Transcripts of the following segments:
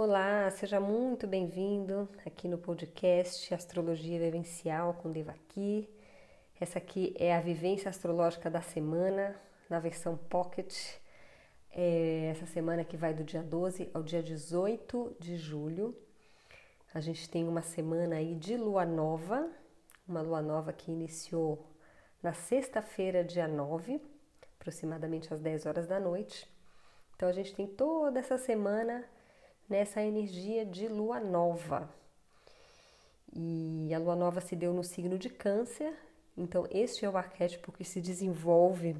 Olá, seja muito bem-vindo aqui no podcast Astrologia Vivencial com Devaki. Essa aqui é a vivência astrológica da semana, na versão Pocket. É essa semana que vai do dia 12 ao dia 18 de julho. A gente tem uma semana aí de lua nova, uma lua nova que iniciou na sexta-feira, dia 9, aproximadamente às 10 horas da noite. Então a gente tem toda essa semana nessa energia de lua nova. E a lua nova se deu no signo de Câncer, então este é o arquétipo que se desenvolve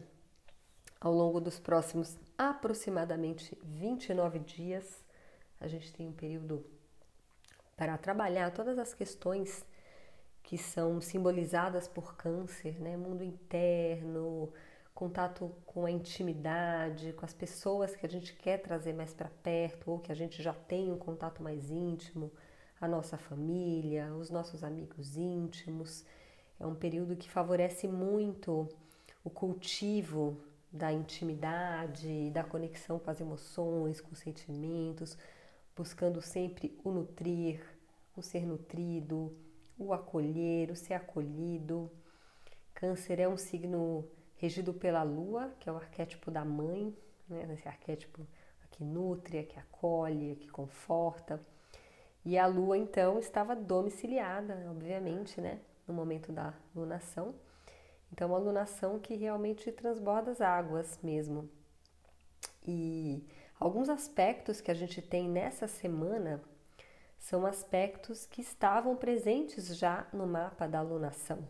ao longo dos próximos aproximadamente 29 dias. A gente tem um período para trabalhar todas as questões que são simbolizadas por Câncer, né? Mundo interno, contato com a intimidade, com as pessoas que a gente quer trazer mais para perto ou que a gente já tem um contato mais íntimo, a nossa família, os nossos amigos íntimos. É um período que favorece muito o cultivo da intimidade, da conexão com as emoções, com os sentimentos, buscando sempre o nutrir, o ser nutrido, o acolher, o ser acolhido. Câncer é um signo regido pela lua, que é o arquétipo da mãe, né? esse arquétipo que nutre, que acolhe, que conforta. E a lua então estava domiciliada, obviamente, né, no momento da lunação. Então, uma lunação que realmente transborda as águas mesmo. E alguns aspectos que a gente tem nessa semana são aspectos que estavam presentes já no mapa da lunação.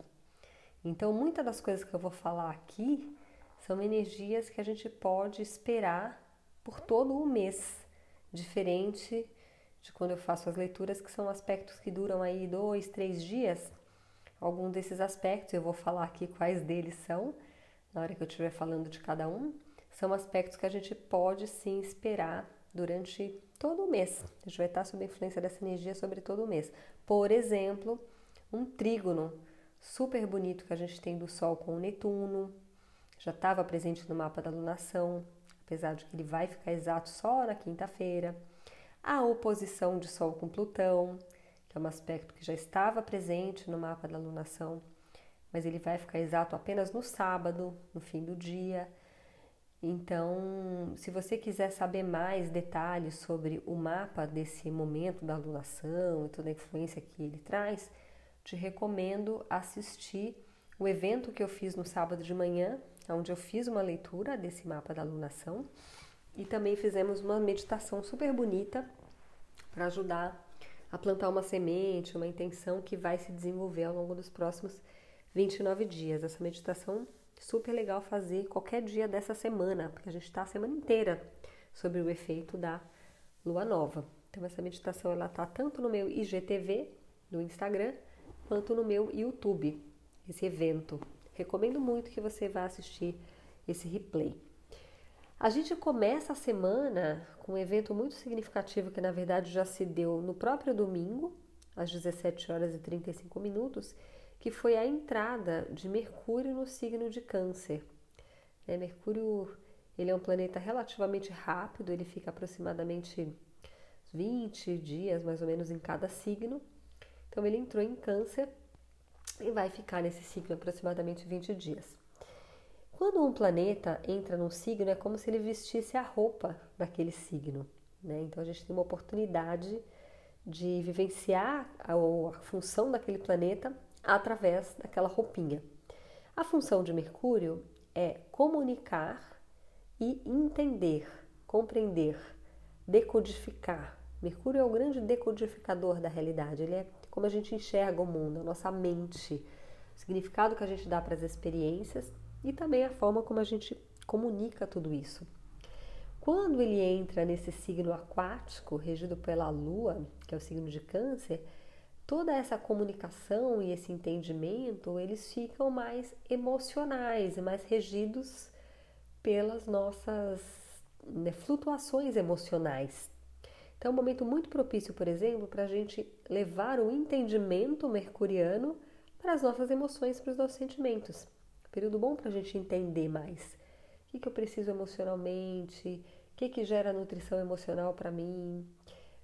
Então, muitas das coisas que eu vou falar aqui são energias que a gente pode esperar por todo o mês, diferente de quando eu faço as leituras, que são aspectos que duram aí dois, três dias. Alguns desses aspectos, eu vou falar aqui quais deles são, na hora que eu estiver falando de cada um, são aspectos que a gente pode sim esperar durante todo o mês. A gente vai estar sob a influência dessa energia sobre todo o mês. Por exemplo, um trígono super bonito que a gente tem do Sol com o Netuno, já estava presente no mapa da lunação, apesar de que ele vai ficar exato só na quinta-feira. A oposição de Sol com Plutão, que é um aspecto que já estava presente no mapa da lunação, mas ele vai ficar exato apenas no sábado, no fim do dia. Então, se você quiser saber mais detalhes sobre o mapa desse momento da lunação e toda a influência que ele traz, te recomendo assistir o evento que eu fiz no sábado de manhã, onde eu fiz uma leitura desse mapa da alunação e também fizemos uma meditação super bonita para ajudar a plantar uma semente, uma intenção que vai se desenvolver ao longo dos próximos 29 dias. Essa meditação super legal fazer qualquer dia dessa semana, porque a gente está a semana inteira sobre o efeito da lua nova. Então essa meditação ela tá tanto no meu IGTV do Instagram quanto no meu YouTube, esse evento. Recomendo muito que você vá assistir esse replay. A gente começa a semana com um evento muito significativo que na verdade já se deu no próprio domingo, às 17 horas e 35 minutos, que foi a entrada de Mercúrio no signo de Câncer. É, Mercúrio ele é um planeta relativamente rápido, ele fica aproximadamente 20 dias mais ou menos em cada signo. Então ele entrou em câncer e vai ficar nesse signo aproximadamente 20 dias. Quando um planeta entra num signo, é como se ele vestisse a roupa daquele signo. Né? Então a gente tem uma oportunidade de vivenciar a, a função daquele planeta através daquela roupinha. A função de Mercúrio é comunicar e entender, compreender, decodificar. Mercúrio é o grande decodificador da realidade, ele é como a gente enxerga o mundo, a nossa mente, o significado que a gente dá para as experiências e também a forma como a gente comunica tudo isso. Quando ele entra nesse signo aquático, regido pela Lua, que é o signo de Câncer, toda essa comunicação e esse entendimento, eles ficam mais emocionais e mais regidos pelas nossas né, flutuações emocionais. Então, é um momento muito propício, por exemplo, para a gente levar o entendimento mercuriano para as nossas emoções, para os nossos sentimentos. Período bom para a gente entender mais. O que, que eu preciso emocionalmente? O que, que gera nutrição emocional para mim?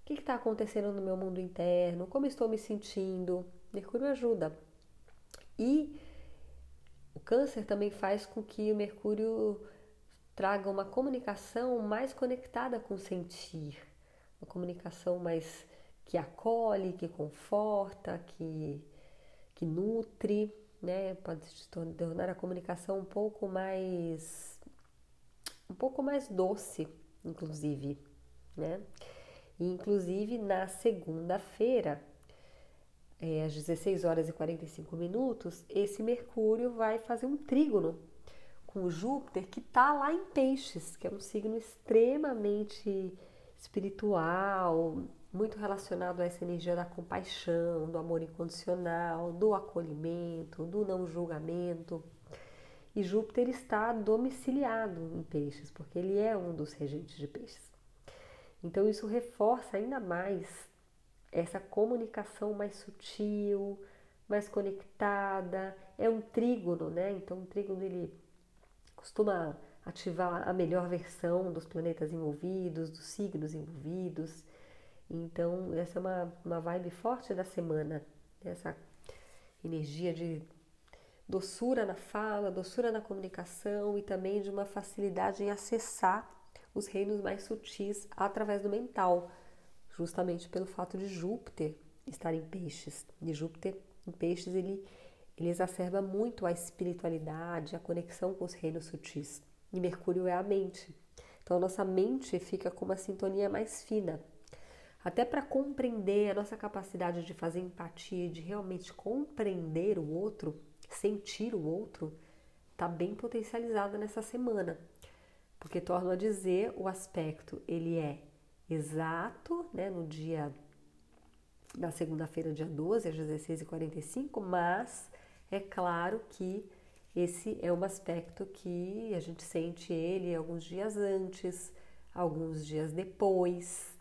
que está acontecendo no meu mundo interno, como estou me sentindo. Mercúrio ajuda. E o câncer também faz com que o Mercúrio traga uma comunicação mais conectada com o sentir, uma comunicação mais que acolhe, que conforta, que, que nutre, né? Pode se tornar a comunicação um pouco mais um pouco mais doce, inclusive, né? E, inclusive na segunda-feira, é, às 16 horas e 45 minutos, esse Mercúrio vai fazer um trígono com o Júpiter que está lá em Peixes, que é um signo extremamente espiritual, muito relacionado a essa energia da compaixão, do amor incondicional, do acolhimento, do não julgamento. E Júpiter está domiciliado em Peixes, porque ele é um dos regentes de Peixes. Então isso reforça ainda mais essa comunicação mais sutil, mais conectada. É um trígono, né? Então o trígono ele costuma ativar a melhor versão dos planetas envolvidos, dos signos envolvidos. Então, essa é uma, uma vibe forte da semana, essa energia de doçura na fala, doçura na comunicação e também de uma facilidade em acessar os reinos mais sutis através do mental, justamente pelo fato de Júpiter estar em peixes. E Júpiter em peixes ele ele exacerba muito a espiritualidade, a conexão com os reinos sutis. E Mercúrio é a mente. Então, a nossa mente fica com uma sintonia mais fina. Até para compreender a nossa capacidade de fazer empatia, de realmente compreender o outro, sentir o outro, está bem potencializada nessa semana. Porque torno a dizer, o aspecto ele é exato, né, no dia na segunda-feira, dia 12, às 16h45, mas é claro que esse é um aspecto que a gente sente ele alguns dias antes, alguns dias depois.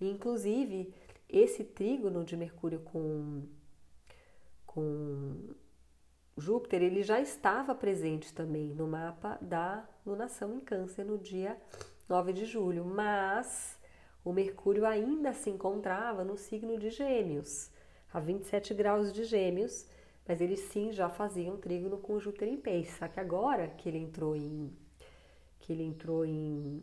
Inclusive, esse trígono de Mercúrio com, com Júpiter, ele já estava presente também no mapa da lunação em Câncer no dia 9 de julho, mas o Mercúrio ainda se encontrava no signo de Gêmeos, a 27 graus de Gêmeos, mas ele sim já fazia trígono com Júpiter em peixe. Só que agora que ele entrou em que ele entrou em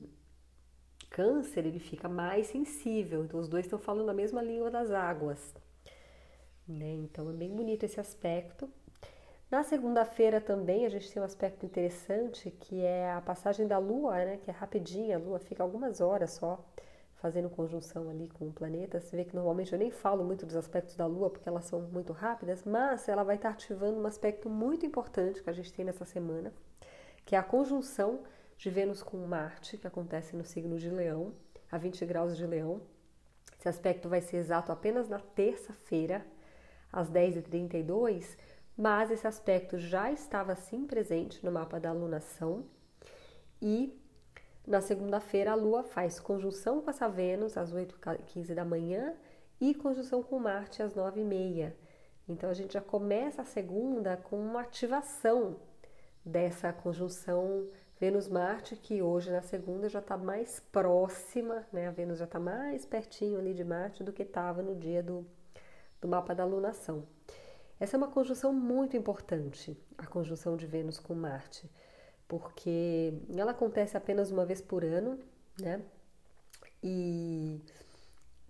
câncer, ele fica mais sensível. Então os dois estão falando a mesma língua das águas. Né? Então é bem bonito esse aspecto. Na segunda-feira também a gente tem um aspecto interessante que é a passagem da Lua, né? Que é rapidinha, a Lua fica algumas horas só fazendo conjunção ali com o planeta. Você vê que normalmente eu nem falo muito dos aspectos da Lua porque elas são muito rápidas, mas ela vai estar ativando um aspecto muito importante que a gente tem nessa semana, que é a conjunção de Vênus com Marte, que acontece no signo de Leão, a 20 graus de Leão. Esse aspecto vai ser exato apenas na terça-feira, às 10h32, mas esse aspecto já estava sim presente no mapa da alunação e na segunda-feira, a Lua faz conjunção com essa Vênus às 8h15 da manhã e conjunção com Marte às 9h30. Então, a gente já começa a segunda com uma ativação dessa conjunção Vênus-Marte, que hoje na segunda já está mais próxima, né? A Vênus já está mais pertinho ali de Marte do que estava no dia do, do mapa da lunação. Essa é uma conjunção muito importante, a conjunção de Vênus com Marte porque ela acontece apenas uma vez por ano, né? E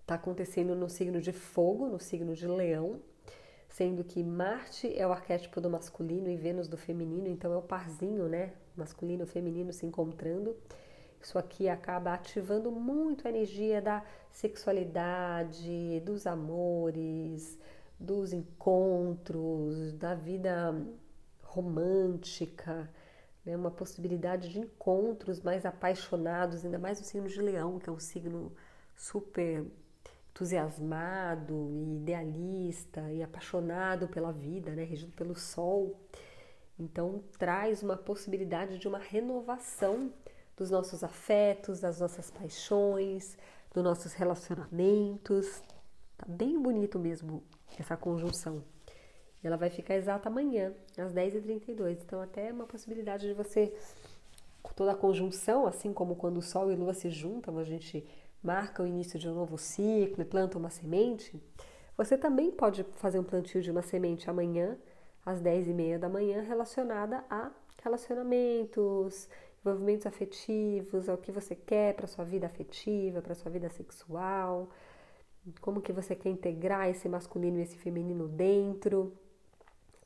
está acontecendo no signo de fogo, no signo de leão, sendo que Marte é o arquétipo do masculino e Vênus do feminino, então é o parzinho, né? Masculino e feminino se encontrando. Isso aqui acaba ativando muito a energia da sexualidade, dos amores, dos encontros, da vida romântica né, uma possibilidade de encontros mais apaixonados, ainda mais no signo de Leão, que é um signo super entusiasmado e idealista e apaixonado pela vida, né, regido pelo Sol. Então traz uma possibilidade de uma renovação dos nossos afetos, das nossas paixões, dos nossos relacionamentos. Tá bem bonito mesmo essa conjunção. Ela vai ficar exata amanhã, às 10h32. Então, até é uma possibilidade de você, com toda a conjunção, assim como quando o Sol e a Lua se juntam, a gente marca o início de um novo ciclo e planta uma semente, você também pode fazer um plantio de uma semente amanhã, às 10 e meia da manhã, relacionada a relacionamentos, envolvimentos afetivos, ao que você quer para sua vida afetiva, para sua vida sexual, como que você quer integrar esse masculino e esse feminino dentro,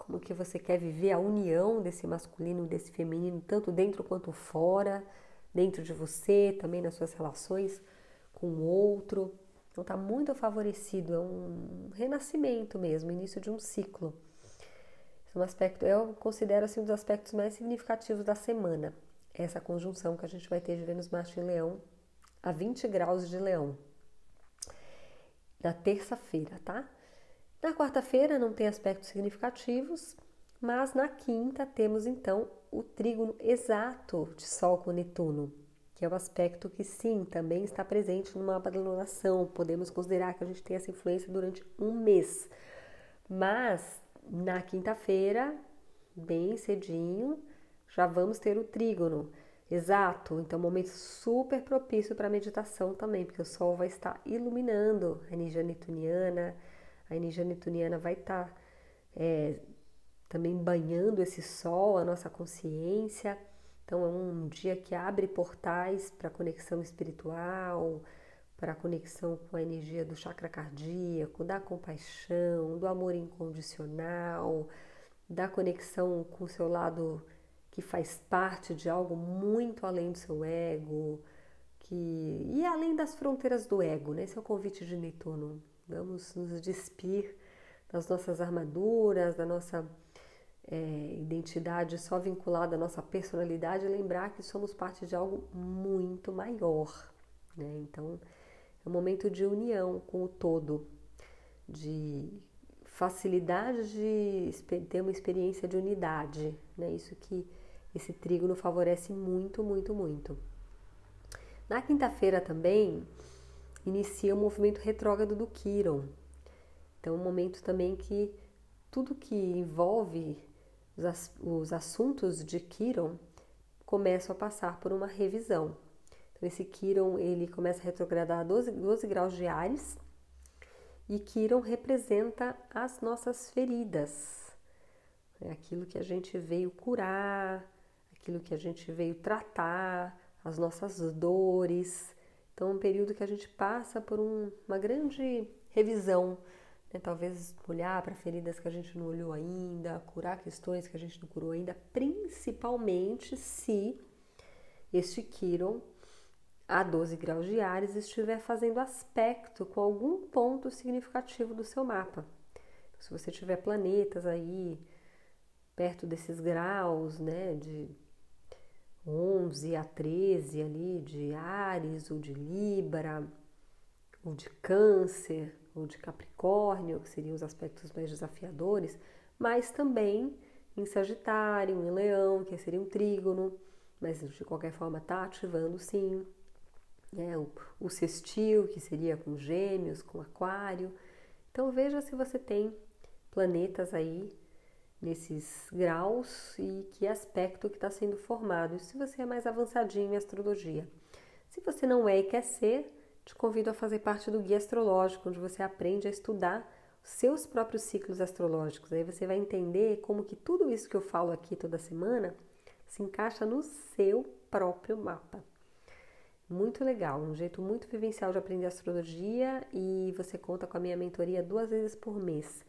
como que você quer viver a união desse masculino e desse feminino, tanto dentro quanto fora, dentro de você, também nas suas relações com o outro. Então está muito favorecido, é um renascimento mesmo, início de um ciclo. Esse é um aspecto, eu considero assim um dos aspectos mais significativos da semana. Essa conjunção que a gente vai ter de Vênus Marte em Leão a 20 graus de Leão. Na terça-feira, tá? Na quarta-feira não tem aspectos significativos, mas na quinta temos então o trígono exato de Sol com Netuno, que é o aspecto que sim, também está presente no mapa da lunação. Podemos considerar que a gente tem essa influência durante um mês. Mas na quinta-feira, bem cedinho, já vamos ter o trígono. Exato, então um momento super propício para meditação também, porque o Sol vai estar iluminando a energia netuniana, a energia netuniana vai estar é, também banhando esse Sol, a nossa consciência. Então é um dia que abre portais para conexão espiritual, para conexão com a energia do chakra cardíaco, da compaixão, do amor incondicional, da conexão com o seu lado que faz parte de algo muito além do seu ego, que e além das fronteiras do ego, né? Esse é o convite de Netuno. Vamos nos despir das nossas armaduras, da nossa é, identidade só vinculada à nossa personalidade lembrar que somos parte de algo muito maior. Né? Então, é um momento de união com o todo, de facilidade de ter uma experiência de unidade. Né? Isso que esse trígono favorece muito, muito, muito. Na quinta-feira também inicia o movimento retrógrado do Quiron. Então, é um momento também que tudo que envolve os, os assuntos de Quiron começam a passar por uma revisão. Então, esse Quiron ele começa a retrogradar a 12, 12 graus de Ares e Quiron representa as nossas feridas, é aquilo que a gente veio curar, aquilo que a gente veio tratar, as nossas dores. Então, é um período que a gente passa por um, uma grande revisão, né? talvez olhar para feridas que a gente não olhou ainda, curar questões que a gente não curou ainda, principalmente se este Quiron a 12 graus de Ares estiver fazendo aspecto com algum ponto significativo do seu mapa. Se você tiver planetas aí perto desses graus, né, de 11 a 13 ali de Ares ou de Libra, ou de Câncer, ou de Capricórnio, que seriam os aspectos mais desafiadores, mas também em Sagitário, em Leão, que seria um trígono, mas de qualquer forma está ativando sim. É, o, o sextil, que seria com Gêmeos, com Aquário. Então veja se você tem planetas aí nesses graus e que aspecto que está sendo formado. Se você é mais avançadinho em astrologia. Se você não é e quer ser, te convido a fazer parte do guia astrológico, onde você aprende a estudar seus próprios ciclos astrológicos. Aí você vai entender como que tudo isso que eu falo aqui toda semana se encaixa no seu próprio mapa. Muito legal, um jeito muito vivencial de aprender astrologia e você conta com a minha mentoria duas vezes por mês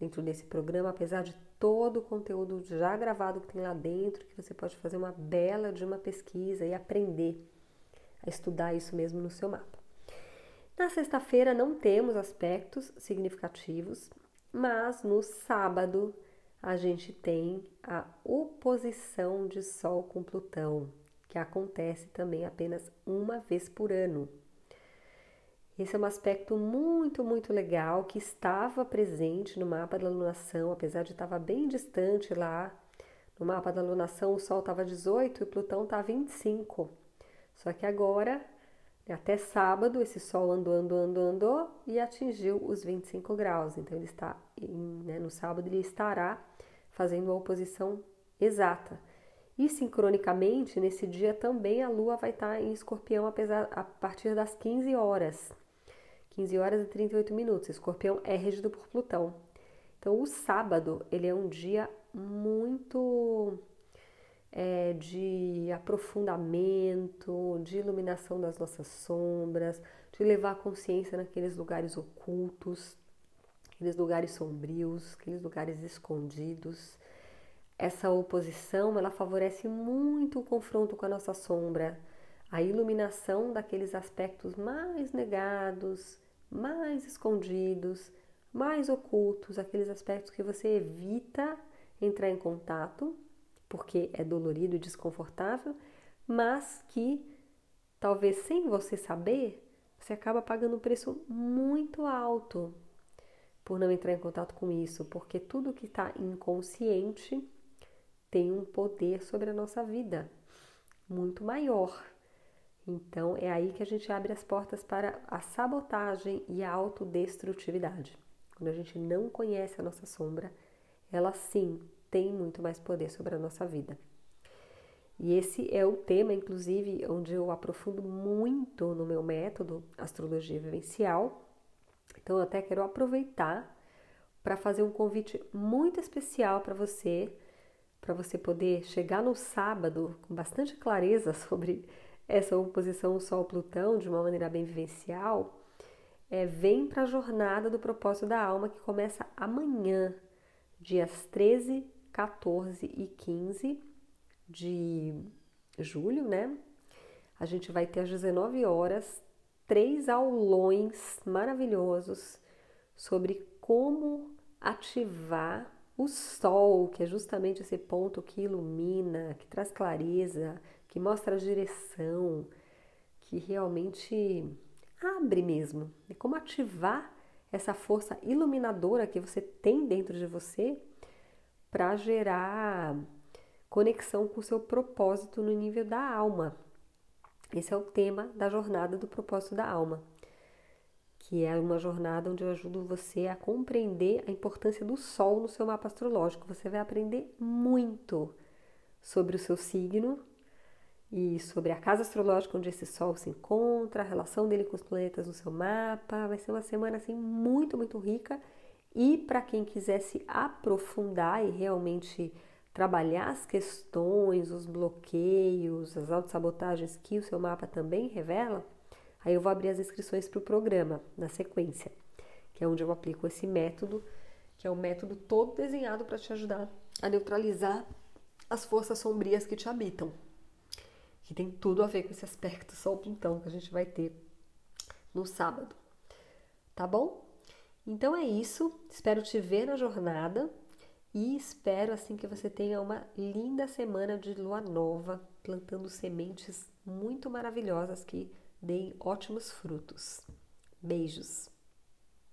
dentro desse programa, apesar de todo o conteúdo já gravado que tem lá dentro, que você pode fazer uma bela de uma pesquisa e aprender a estudar isso mesmo no seu mapa. Na sexta-feira não temos aspectos significativos, mas no sábado a gente tem a oposição de Sol com Plutão, que acontece também apenas uma vez por ano. Esse é um aspecto muito, muito legal que estava presente no mapa da lunação, apesar de estar bem distante lá. No mapa da lunação, o Sol estava 18 e Plutão estava 25. Só que agora, até sábado, esse Sol andou, andou, andou, andou e atingiu os 25 graus. Então, ele está, né, no sábado, ele estará fazendo a oposição exata. E sincronicamente, nesse dia também a Lua vai estar em Escorpião apesar, a partir das 15 horas. 15 horas e 38 minutos. Escorpião é regido por Plutão. Então, o sábado, ele é um dia muito é, de aprofundamento, de iluminação das nossas sombras, de levar a consciência naqueles lugares ocultos, aqueles lugares sombrios, aqueles lugares escondidos. Essa oposição, ela favorece muito o confronto com a nossa sombra, a iluminação daqueles aspectos mais negados, mais escondidos, mais ocultos, aqueles aspectos que você evita entrar em contato porque é dolorido e desconfortável, mas que talvez sem você saber, você acaba pagando um preço muito alto por não entrar em contato com isso, porque tudo que está inconsciente tem um poder sobre a nossa vida muito maior. Então é aí que a gente abre as portas para a sabotagem e a autodestrutividade. Quando a gente não conhece a nossa sombra, ela sim tem muito mais poder sobre a nossa vida. E esse é o tema, inclusive, onde eu aprofundo muito no meu método Astrologia Vivencial. Então, eu até quero aproveitar para fazer um convite muito especial para você, para você poder chegar no sábado com bastante clareza sobre essa oposição Sol-Plutão de uma maneira bem vivencial. É, vem para a jornada do propósito da alma que começa amanhã, dias 13 14 e 15 de julho, né? A gente vai ter às 19 horas três aulões maravilhosos sobre como ativar o sol, que é justamente esse ponto que ilumina, que traz clareza, que mostra a direção, que realmente abre mesmo. E como ativar essa força iluminadora que você tem dentro de você para gerar conexão com o seu propósito no nível da alma. Esse é o tema da jornada do propósito da alma, que é uma jornada onde eu ajudo você a compreender a importância do Sol no seu mapa astrológico. Você vai aprender muito sobre o seu signo e sobre a casa astrológica onde esse Sol se encontra, a relação dele com os planetas no seu mapa. Vai ser uma semana assim muito, muito rica e para quem quiser se aprofundar e realmente trabalhar as questões, os bloqueios, as autossabotagens que o seu mapa também revela, aí eu vou abrir as inscrições para o programa na sequência, que é onde eu aplico esse método, que é um método todo desenhado para te ajudar a neutralizar as forças sombrias que te habitam. Que tem tudo a ver com esse aspecto Sol-Plutão que a gente vai ter no sábado. Tá bom? Então é isso, espero te ver na jornada e espero assim que você tenha uma linda semana de lua nova, plantando sementes muito maravilhosas que deem ótimos frutos. Beijos!